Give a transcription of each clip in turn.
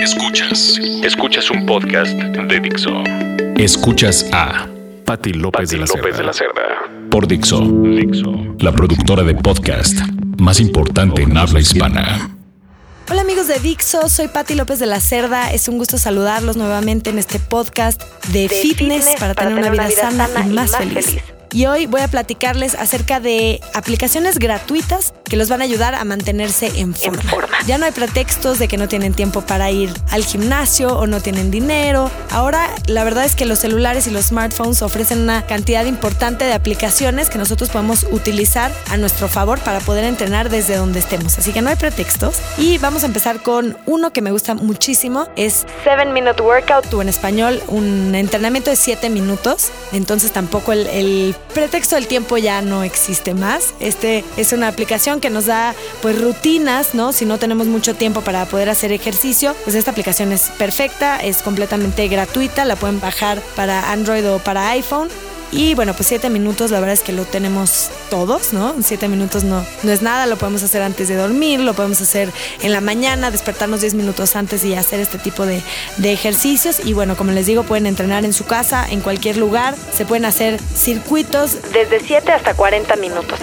Escuchas. Escuchas un podcast de Dixo. Escuchas a Patti López, de, la López de la Cerda. Por Dixo. Dixo. La productora de podcast más importante en habla hispana. Hola amigos de Dixo, soy Patti López de la Cerda. Es un gusto saludarlos nuevamente en este podcast de, fitness, para, tener, una vida, sana, y más, feliz y hoy voy a platicarles acerca de aplicaciones gratuitas que los van a ayudar a mantenerse en forma. Ya no hay pretextos de que no tienen tiempo para ir al gimnasio o no tienen dinero. Ahora la verdad es que los celulares y los smartphones ofrecen una cantidad importante de aplicaciones que nosotros podemos utilizar a nuestro favor para poder entrenar desde donde estemos. Así que no hay pretextos. Y vamos a empezar con uno que me gusta muchísimo. Es 7 Minute Workout o en español un entrenamiento de 7 minutos. Entonces tampoco el, el pretexto del tiempo ya no existe más. Este es una aplicación que nos da pues rutinas, ¿no? Si no tenemos mucho tiempo para poder hacer ejercicio, pues esta aplicación es perfecta, es completamente gratuita, la pueden bajar para Android o para iPhone y bueno, pues siete minutos, la verdad es que lo tenemos todos, ¿no? Siete minutos no, no es nada, lo podemos hacer antes de dormir, lo podemos hacer en la mañana, despertarnos diez minutos antes y hacer este tipo de, de ejercicios. Y bueno, como les digo, pueden entrenar en su casa, en cualquier lugar, se pueden hacer circuitos desde 7 hasta 40 minutos.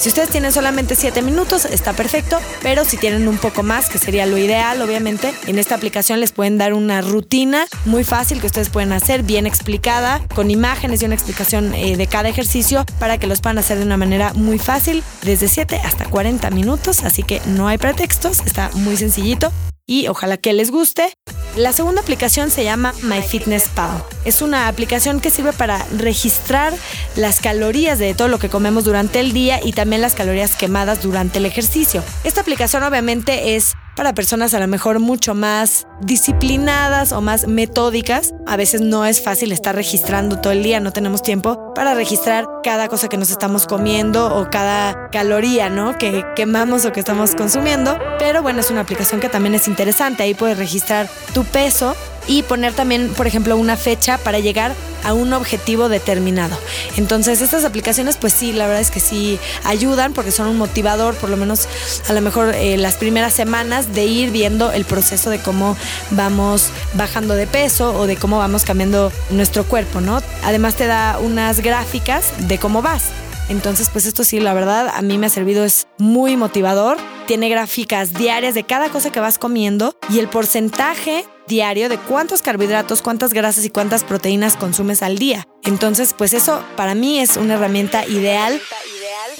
Si ustedes tienen solamente 7 minutos, está perfecto, pero si tienen un poco más, que sería lo ideal, obviamente, en esta aplicación les pueden dar una rutina muy fácil que ustedes pueden hacer, bien explicada, con imágenes y una explicación eh, de cada ejercicio para que los puedan hacer de una manera muy fácil, desde 7 hasta 40 minutos, así que no hay pretextos, está muy sencillito y ojalá que les guste. La segunda aplicación se llama MyFitnessPal. Es una aplicación que sirve para registrar las calorías de todo lo que comemos durante el día y también las calorías quemadas durante el ejercicio. Esta aplicación obviamente es para personas a lo mejor mucho más disciplinadas o más metódicas. A veces no es fácil estar registrando todo el día, no tenemos tiempo para registrar cada cosa que nos estamos comiendo o cada caloría, ¿no? Que quemamos o que estamos consumiendo. Pero bueno, es una aplicación que también es interesante. Ahí puedes registrar tu peso y poner también, por ejemplo, una fecha para llegar a un objetivo determinado. Entonces, estas aplicaciones, pues sí, la verdad es que sí ayudan porque son un motivador, por lo menos a lo mejor eh, las primeras semanas, de ir viendo el proceso de cómo vamos bajando de peso o de cómo vamos cambiando nuestro cuerpo, ¿no? Además te da unas gráficas de cómo vas. Entonces, pues esto sí, la verdad, a mí me ha servido, es muy motivador. Tiene gráficas diarias de cada cosa que vas comiendo y el porcentaje diario de cuántos carbohidratos, cuántas grasas y cuántas proteínas consumes al día. Entonces, pues eso para mí es una herramienta ideal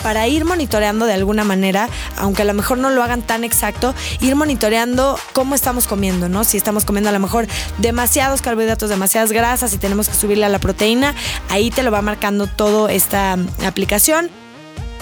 para ir monitoreando de alguna manera, aunque a lo mejor no lo hagan tan exacto, ir monitoreando cómo estamos comiendo, ¿no? Si estamos comiendo a lo mejor demasiados carbohidratos, demasiadas grasas y tenemos que subirle a la proteína, ahí te lo va marcando todo esta aplicación.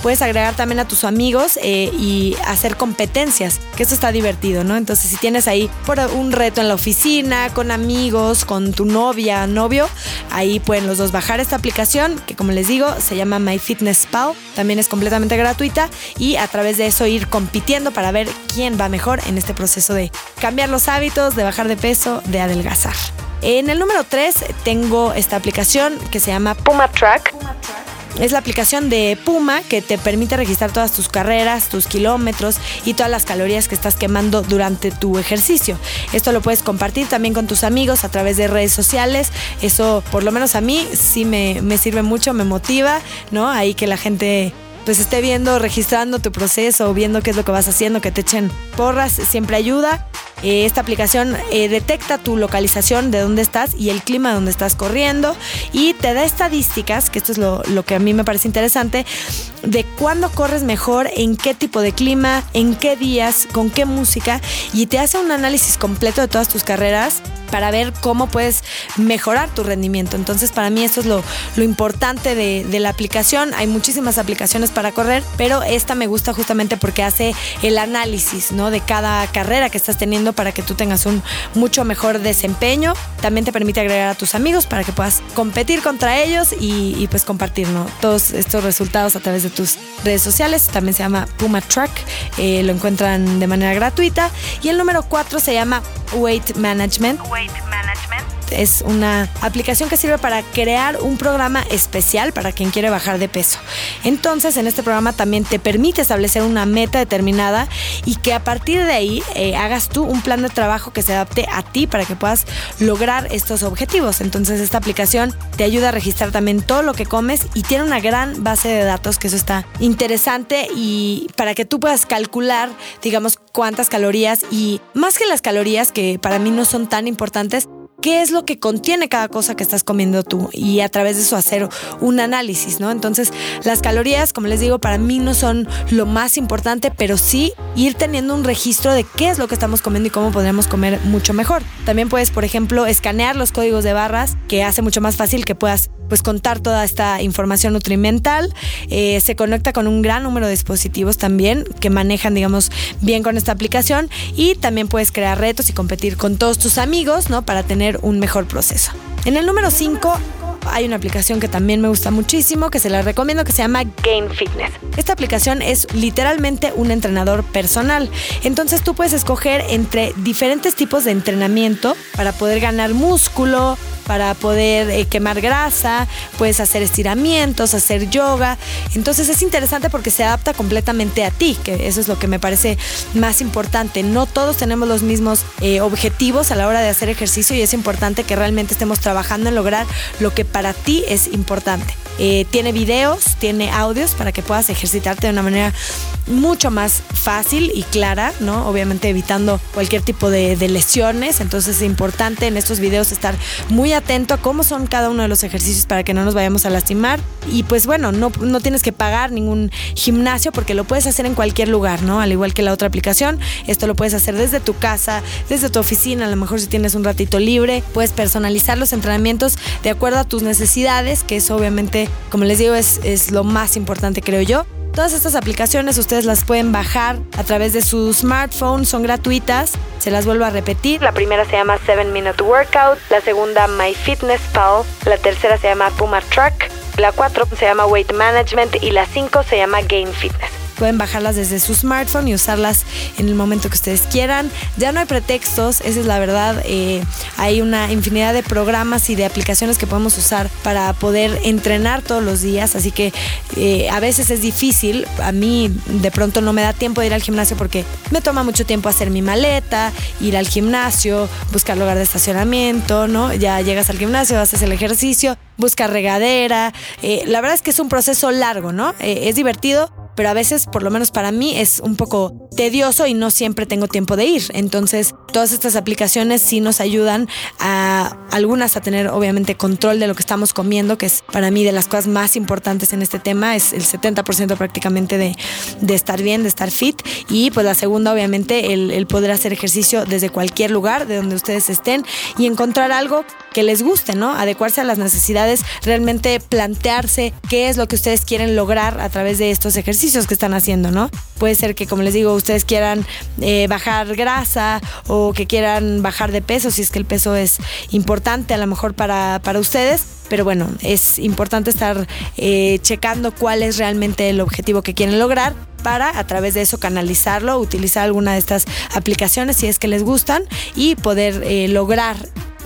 Puedes agregar también a tus amigos eh, y hacer competencias, que eso está divertido, ¿no? Entonces, si tienes ahí por un reto en la oficina, con amigos, con tu novia, novio, ahí pueden los dos bajar esta aplicación, que como les digo, se llama MyFitnessPal. También es completamente gratuita y a través de eso ir compitiendo para ver quién va mejor en este proceso de cambiar los hábitos, de bajar de peso, de adelgazar. En el número 3 tengo esta aplicación que se llama Puma Track. Puma Track es la aplicación de Puma que te permite registrar todas tus carreras, tus kilómetros y todas las calorías que estás quemando durante tu ejercicio. Esto lo puedes compartir también con tus amigos a través de redes sociales. Eso, por lo menos a mí, sí me, me sirve mucho, me motiva, ¿no? Ahí que la gente pues esté viendo, registrando tu proceso, viendo qué es lo que vas haciendo, que te echen porras, siempre ayuda. Eh, esta aplicación eh, detecta tu localización de dónde estás y el clima donde estás corriendo y te da estadísticas, que esto es lo, que a mí me parece interesante, de cuándo corres mejor, en qué tipo de clima, en qué días, con qué música y te hace un análisis completo de todas tus carreras para ver cómo puedes mejorar tu rendimiento. Entonces, para mí esto es lo, lo importante de, de, la aplicación. Hay muchísimas aplicaciones para correr, pero esta me gusta justamente porque hace el análisis ¿no? de cada carrera que estás teniendo para que tú tengas un mucho mejor desempeño. También te permite agregar a tus amigos para que puedas competir contra ellos y, pues compartir todos estos resultados a través de tus redes sociales. También se llama Puma Track. Eh, lo encuentran de manera gratuita. Y el número 4 se llama Weight Management. Weight Management Es una aplicación que sirve para crear un programa especial para quien quiere bajar de peso. Entonces, en este programa también te permite establecer una meta determinada y que a partir de ahí eh, hagas tú un plan de trabajo que se adapte a ti para que puedas lograr estos objetivos. Entonces, esta aplicación te ayuda a registrar también todo lo que comes y tiene una gran base de datos, que eso está interesante y para que tú puedas calcular, digamos, cuántas calorías y más que las calorías, que para mí no son tan importantes, qué es lo que contiene cada cosa que estás comiendo tú y a través de eso hacer un análisis, ¿no? Entonces, las calorías, como les digo, para mí no son lo más importante, pero sí ir teniendo un registro de qué es lo que estamos comiendo y cómo podríamos comer mucho mejor. También puedes, por ejemplo, escanear los códigos de barras, que hace mucho más fácil que puedas pues contar toda esta información nutrimental. Eh, se conecta con un gran número de dispositivos también que manejan, digamos, bien con esta aplicación y también puedes crear retos y competir con todos tus amigos, ¿no? Para tener un mejor proceso. En el número 5 hay una aplicación que también me gusta muchísimo, que se la recomiendo, que se llama Gain Fitness. Esta aplicación es literalmente un entrenador personal. Entonces tú puedes escoger entre diferentes tipos de entrenamiento para poder ganar músculo, para poder eh, quemar grasa, puedes hacer estiramientos, hacer yoga. Entonces es interesante porque se adapta completamente a ti, que eso es lo que me parece más importante. No todos tenemos los mismos eh, objetivos a la hora de hacer ejercicio y es importante que realmente estemos trabajando en lograr lo que para ti es importante. Eh, tiene videos, tiene audios para que puedas ejercitarte de una manera mucho más fácil y clara, ¿no? Obviamente evitando cualquier tipo de, lesiones. Entonces es importante en estos videos estar muy atento a cómo son cada uno de los ejercicios para que no nos vayamos a lastimar. Y pues bueno, no, no tienes que pagar ningún gimnasio porque lo puedes hacer en cualquier lugar, ¿no? Al igual que la otra aplicación, esto lo puedes hacer desde tu casa, desde tu oficina, a lo mejor si tienes un ratito libre, puedes personalizar los entrenamientos de acuerdo a tus necesidades, que eso obviamente, como les digo, es, es lo más importante creo yo. Todas estas aplicaciones ustedes las pueden bajar a través de su smartphone, son gratuitas. Se las vuelvo a repetir. La primera se llama 7 Minute Workout, la segunda My Fitness Pal, la tercera se llama Puma Track, la 4 se llama Weight Management y la 5 se llama Gain Fitness. Pueden bajarlas desde su smartphone y usarlas en el momento que ustedes quieran. Ya no hay pretextos, esa es la verdad. Eh, hay una infinidad de programas y de aplicaciones que podemos usar para poder entrenar todos los días. Así que eh, a veces es difícil. A mí de pronto no me da tiempo de ir al gimnasio porque me toma mucho tiempo hacer mi maleta, ir al gimnasio, buscar lugar de estacionamiento, ¿no? Ya llegas al gimnasio, haces el ejercicio, buscas regadera. Eh, la verdad es que es un proceso largo, ¿no? es divertido, pero a veces, por lo menos para mí, es un poco tedioso y no siempre tengo tiempo de ir. Entonces, todas estas aplicaciones sí nos ayudan a algunas a tener obviamente control de lo que estamos comiendo, que es para mí de las cosas más importantes en este tema, es el 70% prácticamente de, de, estar bien, de estar fit. Y pues la segunda, obviamente, el, el poder hacer ejercicio desde cualquier lugar, de donde ustedes estén y encontrar algo que les guste, ¿no? Adecuarse a las necesidades, realmente plantearse qué es lo que ustedes quieren lograr a través de estos ejercicios que están haciendo, ¿no? Puede ser que, como les digo, ustedes quieran eh, bajar grasa o que quieran bajar de peso, si es que el peso es importante a lo mejor para, para ustedes. Pero bueno, es importante estar eh, checando cuál es realmente el objetivo que quieren lograr para a través de eso canalizarlo, utilizar alguna de estas aplicaciones si es que les gustan y poder eh, lograr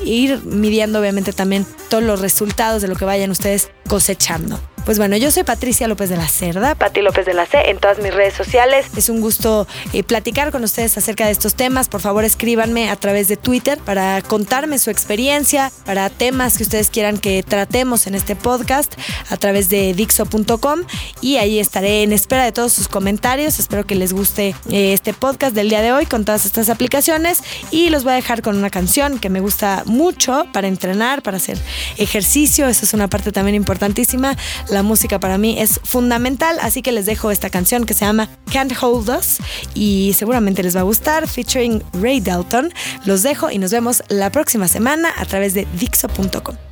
ir midiendo obviamente también todos los resultados de lo que vayan ustedes cosechando. Pues bueno, yo soy Patricia López de la Cerda, Pati López de la C en todas mis redes sociales. Es un gusto eh, platicar con ustedes acerca de estos temas. Por favor, escríbanme a través de Twitter para contarme su experiencia, para temas que ustedes quieran que tratemos en este podcast a través de dixo.com y ahí estaré en espera de todos sus comentarios. Espero que les guste eh, este podcast del día de hoy con todas estas aplicaciones y los voy a dejar con una canción que me gusta mucho para entrenar, para hacer ejercicio. Esa es una parte también importantísima la música para mí es fundamental, así que les dejo esta canción que se llama Can't Hold Us y seguramente les va a gustar, featuring Ray Dalton. Los dejo y nos vemos la próxima semana a través de Dixo.com.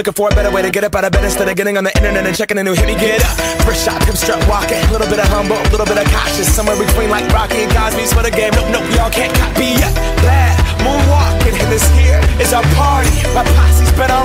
Looking for a better way to get up out of bed instead of getting on the internet and checking a new hit. Me get up, fresh shot, pimp strut walking. Little bit of humble, a little bit of cautious. Somewhere between like Rocky and Cosby's for the game. Nope, nope, y'all can't copy yet. Glad moonwalking, and this here is our party. My posse's been on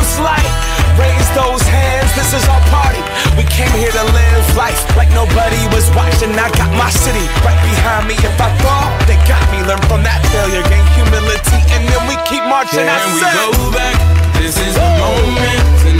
watching. I got my city right behind me. If I fall, they got me. Learn from that failure, gain humility, and then we keep marching. I Can we go back? This is the moment.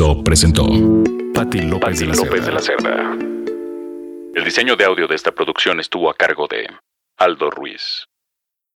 Dixo presentó Patti López, de, la López de la Cerda. El diseño de audio de esta producción estuvo a cargo de Aldo Ruiz.